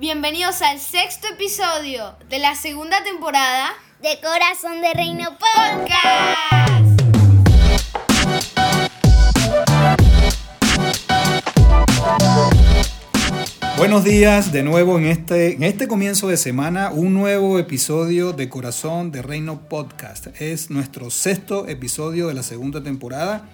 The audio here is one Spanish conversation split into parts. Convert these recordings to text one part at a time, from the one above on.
Bienvenidos al sexto episodio de la segunda temporada de Corazón de Reino Podcast. Buenos días de nuevo en este, en este comienzo de semana, un nuevo episodio de Corazón de Reino Podcast. Es nuestro sexto episodio de la segunda temporada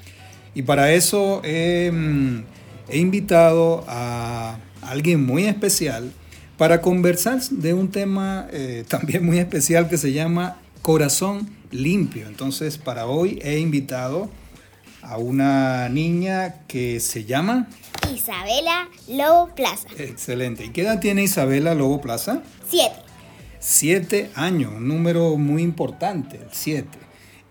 y para eso he, mm, he invitado a alguien muy especial para conversar de un tema eh, también muy especial que se llama Corazón Limpio. Entonces para hoy he invitado a una niña que se llama... Isabela Lobo Plaza. Excelente. ¿Y qué edad tiene Isabela Lobo Plaza? Siete. Siete años, un número muy importante, el siete.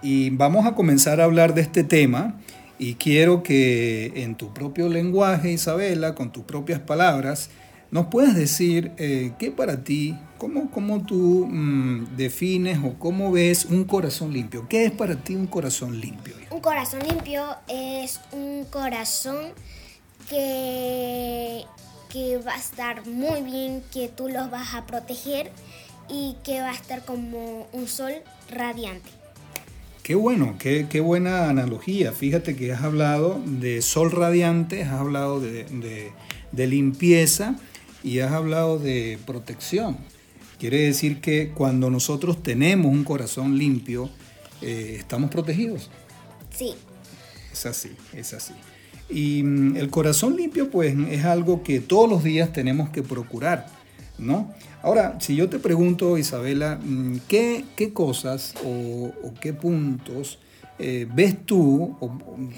Y vamos a comenzar a hablar de este tema y quiero que en tu propio lenguaje, Isabela, con tus propias palabras, nos puedas decir eh, qué para ti, cómo, cómo tú mm, defines o cómo ves un corazón limpio. ¿Qué es para ti un corazón limpio? Un corazón limpio es un corazón que, que va a estar muy bien, que tú los vas a proteger y que va a estar como un sol radiante. Qué bueno, qué, qué buena analogía. Fíjate que has hablado de sol radiante, has hablado de, de, de limpieza y has hablado de protección. Quiere decir que cuando nosotros tenemos un corazón limpio, eh, estamos protegidos. Sí. Es así, es así. Y mm, el corazón limpio, pues, es algo que todos los días tenemos que procurar, ¿no? Ahora, si yo te pregunto, Isabela, mm, ¿qué, qué cosas o, o, qué puntos eh, ves tú o,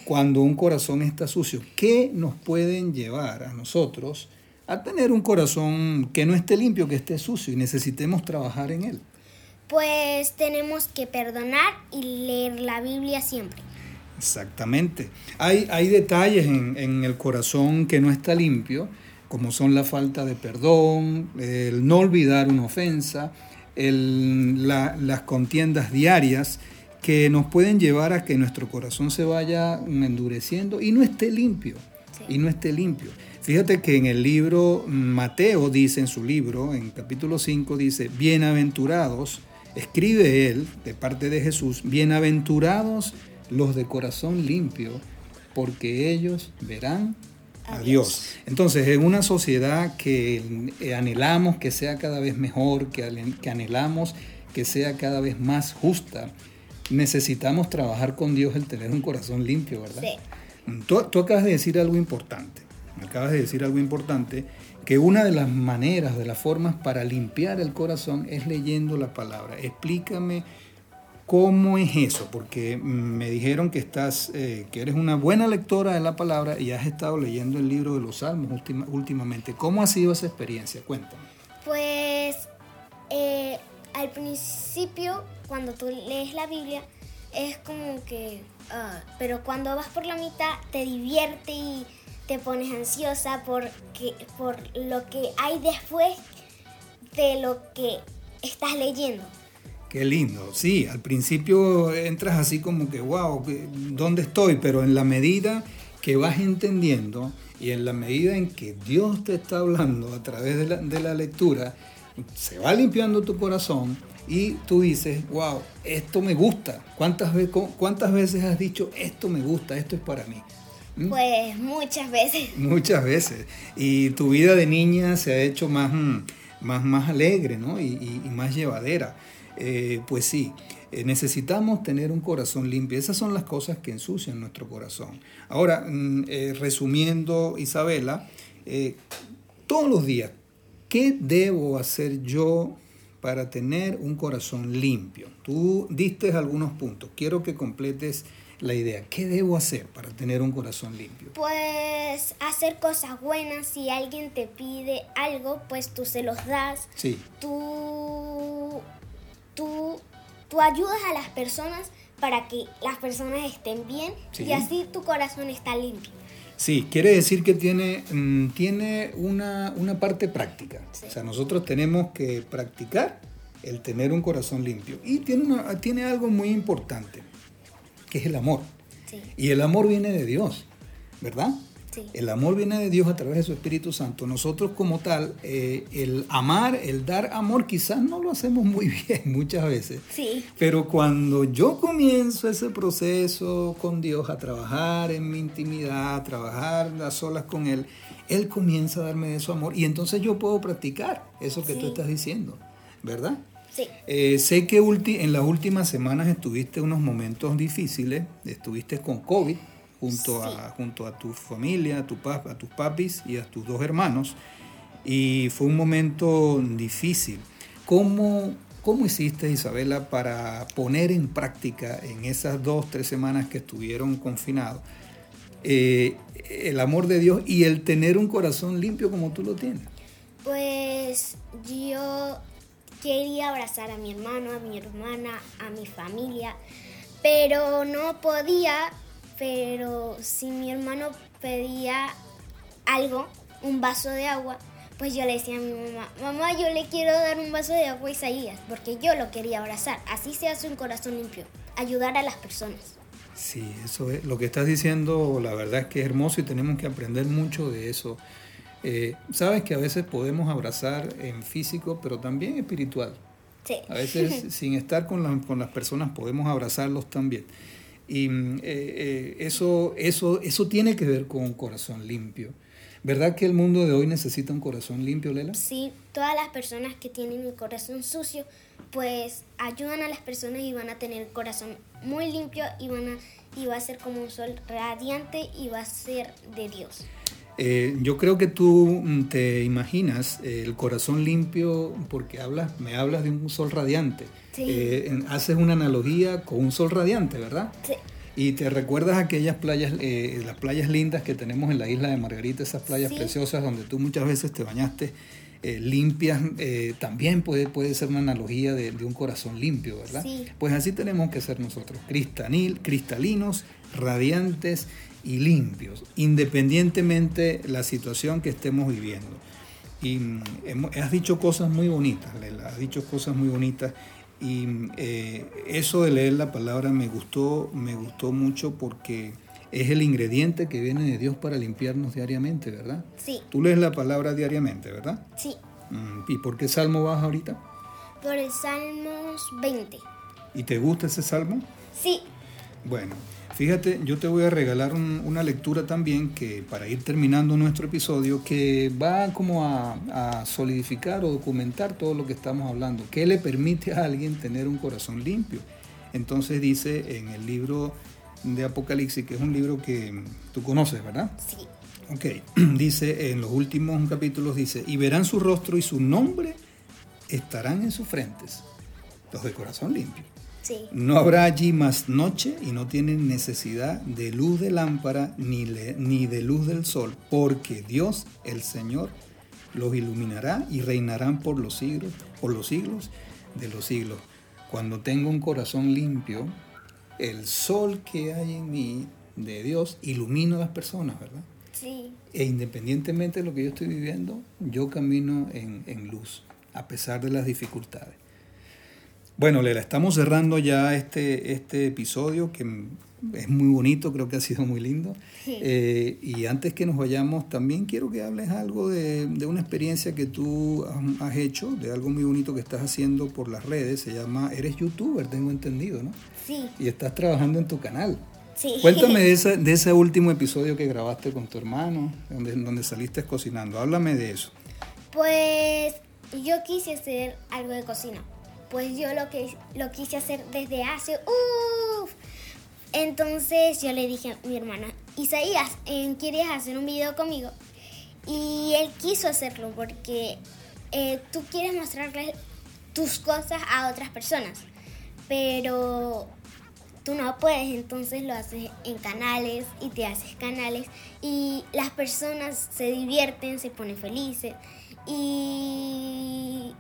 cuando un corazón está sucio? ¿Qué nos pueden llevar a nosotros a tener un corazón que no esté limpio, que esté sucio y necesitemos trabajar en él? Pues tenemos que perdonar y leer la Biblia siempre. Exactamente. Hay, hay detalles en, en, el corazón que no está limpio, como son la falta de perdón, el no olvidar una ofensa, el, la, las contiendas diarias que nos pueden llevar a que nuestro corazón se vaya endureciendo y no esté limpio. Sí. Y no esté limpio. Fíjate que en el libro Mateo dice en su libro, en capítulo 5, dice, bienaventurados, escribe él de parte de Jesús, bienaventurados los de corazón limpio, porque ellos verán a Dios. Entonces, en una sociedad que anhelamos que sea cada vez mejor, que anhelamos que sea cada vez más justa, necesitamos trabajar con Dios el tener un corazón limpio, ¿verdad? Sí. Tú, acabas de decir algo importante. Acabas de decir algo importante, que una de las maneras, de las formas para limpiar el corazón es leyendo la palabra. Explícame ¿Cómo es eso? Porque me dijeron que estás, eh, que eres una buena lectora de la palabra y has estado leyendo el libro de los Salmos última, últimamente. ¿Cómo ha sido esa experiencia? Cuéntame. Pues eh, al principio, cuando tú lees la Biblia, es como que, uh, pero cuando vas por la mitad te divierte y te pones ansiosa porque, por lo que hay después de lo que estás leyendo. Qué lindo, sí, al principio entras así como que, wow, ¿dónde estoy? Pero en la medida que vas entendiendo y en la medida en que Dios te está hablando a través de la, de la lectura, se va limpiando tu corazón y tú dices, wow, esto me gusta. ¿Cuántas, ve ¿Cuántas veces has dicho, esto me gusta, esto es para mí? ¿Mm? Pues muchas veces. Muchas veces. Y tu vida de niña se ha hecho más, más, más alegre ¿no? y, y, y más llevadera. Eh, pues sí, eh, necesitamos tener un corazón limpio. Esas son las cosas que ensucian nuestro corazón. Ahora, mm, eh, resumiendo, Isabela, todos los días, ¿qué debo hacer yo para tener un corazón limpio? Tú diste algunos puntos. Quiero que completes la idea. ¿Qué debo hacer para tener un corazón limpio? Pues hacer cosas buenas. Si alguien te pide algo, pues tú se los das. Sí. Tú Tú, tú, ayudas a las personas para que las personas estén bien sí. y así tu corazón está limpio. Sí, quiere decir que tiene, mmm, tiene una, una, parte práctica. Sí. O sea, nosotros tenemos que practicar el tener un corazón limpio. Y tiene, una, tiene algo muy importante, que es el amor. Sí. Y el amor viene de Dios, ¿verdad? Sí. El amor viene de Dios a través de su Espíritu Santo. Nosotros como tal, eh, el amar, el dar amor, quizás no lo hacemos muy bien muchas veces. Sí. Pero cuando yo comienzo ese proceso con Dios a trabajar en mi intimidad, a trabajar a solas con Él, Él comienza a darme de su amor y entonces yo puedo practicar eso que tú estás diciendo, ¿verdad? Sí. Eh, sé que en las últimas semanas estuviste unos momentos difíciles, estuviste con COVID junto, a, junto a tu familia, a, tu a tus papis y a tus dos hermanos, y fue un momento difícil. ¿Cómo, ¿Cómo hiciste, Isabela, para poner en práctica en esas dos, tres semanas que estuvieron confinados eh, el amor de Dios y el tener un corazón limpio como tú lo tienes? Pues yo quería abrazar a mi hermano, a mi hermana, a mi familia, pero no podía, pero si mi hermano pedía algo, un vaso de agua, pues yo le decía a mi mamá, mamá, yo le quiero dar un vaso de agua a Isaías, porque yo lo quería abrazar. Así se hace un corazón limpio, ayudar a las personas. Sí, eso es. Lo que estás diciendo, la verdad es que es hermoso y tenemos que aprender mucho de eso. Eh, Sabes que a veces podemos abrazar en físico, pero también espiritual. Sí. A veces sin estar con, la- con las personas podemos abrazarlos también. Y mm, eh, eh, eso, eso, eso tiene que ver con un corazón limpio. ¿Verdad que el mundo de hoy necesita un corazón limpio, Lela? Sí, todas las personas que tienen el corazón sucio, pues ayudan a las personas y van a tener el corazón muy limpio y van a y va a ser como un sol radiante y va a ser de Dios. Eh, yo creo que tú mm, te imaginas eh, el corazón limpio porque hablas, me hablas de un sol radiante. Sí. Eh, haces una analogía con un sol radiante, ¿verdad? Sí, Y te recuerdas aquellas playas, las playas lindas que tenemos en la isla de Margarita, esas playas Sí. preciosas donde tú muchas veces te bañaste limpias, también puede, puede ser una analogía de, de un corazón limpio, ¿verdad? Sí. Pues así tenemos que ser nosotros, cristalinos, radiantes y limpios, independientemente la situación que estemos viviendo. Y mm, has dicho cosas muy bonitas, Lela, has dicho cosas muy bonitas. Y eh, eso de leer la palabra me gustó, me gustó mucho porque es el ingrediente que viene de Dios para limpiarnos diariamente, ¿verdad? sí, Tú lees la palabra diariamente, ¿verdad? sí. Mm, ¿Y por qué salmo vas ahorita? Por el Salmos 20. ¿Y te gusta ese salmo? Sí, Bueno, fíjate, yo te voy a regalar un- una lectura también que para ir terminando nuestro episodio, que va como a, a solidificar o documentar todo lo que estamos hablando. ¿Qué le permite a alguien tener un corazón limpio? Entonces dice en el libro de Apocalipsis, que es un libro que tú conoces, ¿verdad? sí, Ok, dice en los últimos capítulos, dice, y verán su rostro y su nombre estarán en sus frentes, los de corazón limpio. Sí, No habrá allí más noche y no tienen necesidad de luz de lámpara ni, le- ni de luz del sol, porque Dios, el Señor, los iluminará y reinarán por los siglos, por los siglos de los siglos. Cuando tengo un corazón limpio, el sol que hay en mí de Dios ilumina a las personas, ¿verdad? sí, E independientemente de lo que yo estoy viviendo, yo camino en, en luz, a pesar de las dificultades. Bueno, Lela, estamos cerrando ya este, este episodio que es muy bonito, creo que ha sido muy lindo. Sí. Eh, y antes que nos vayamos, también quiero que hables algo de, de una experiencia que tú has- has hecho, de algo muy bonito que estás haciendo por las redes. Se llama, eres youtuber, tengo entendido, ¿no? sí, Y estás trabajando en tu canal. sí. Cuéntame de ese, de ese último episodio que grabaste con tu hermano, donde, donde saliste cocinando. Háblame de eso. Pues yo quise hacer algo de cocina. Pues yo lo que lo quise hacer desde hace uff. Entonces yo le dije a mi hermana, Isaías, ¿quieres hacer un video conmigo? Y él quiso hacerlo porque eh, tú quieres mostrarle tus cosas a otras personas, pero tú no puedes, entonces lo haces en canales y te haces canales y las personas se divierten, se ponen felices y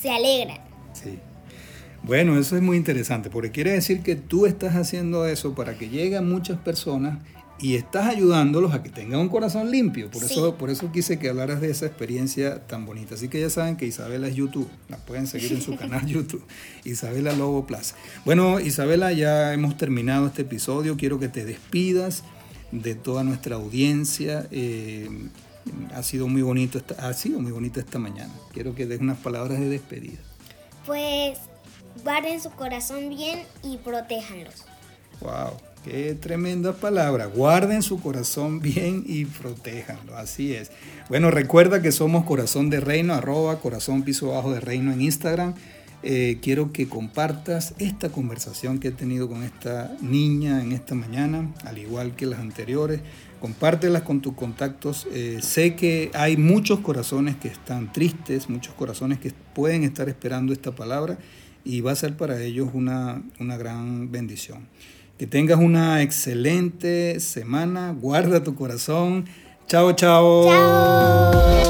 se alegran. Sí. Bueno, eso es muy interesante, porque quiere decir que tú estás haciendo eso para que lleguen muchas personas y estás ayudándolos a que tengan un corazón limpio. Por, Sí. eso, por eso quise que hablaras de esa experiencia tan bonita. Así que ya saben que Isabela es YouTube. La pueden seguir en su canal YouTube. Isabela Lobo Plaza. Bueno, Isabela, ya hemos terminado este episodio. Quiero que te despidas de toda nuestra audiencia. Eh, ha sido muy bonito esta, ha sido muy bonito esta mañana. Quiero que des unas palabras de despedida. Pues guarden su corazón bien y protéjanlos. Wow, qué tremenda palabra. Guarden su corazón bien y protéjanlo. Así es. Bueno, recuerda que somos Corazón de Reino, arroba corazón piso bajo de Reino en Instagram. Eh, quiero que compartas esta conversación que he tenido con esta niña en esta mañana, al igual que las anteriores. Compártelas con tus contactos. Eh, sé que hay muchos corazones que están tristes, muchos corazones que pueden estar esperando esta palabra y va a ser para ellos una, una gran bendición. Que tengas una excelente semana. Guarda tu corazón. Chao, chao. Chao.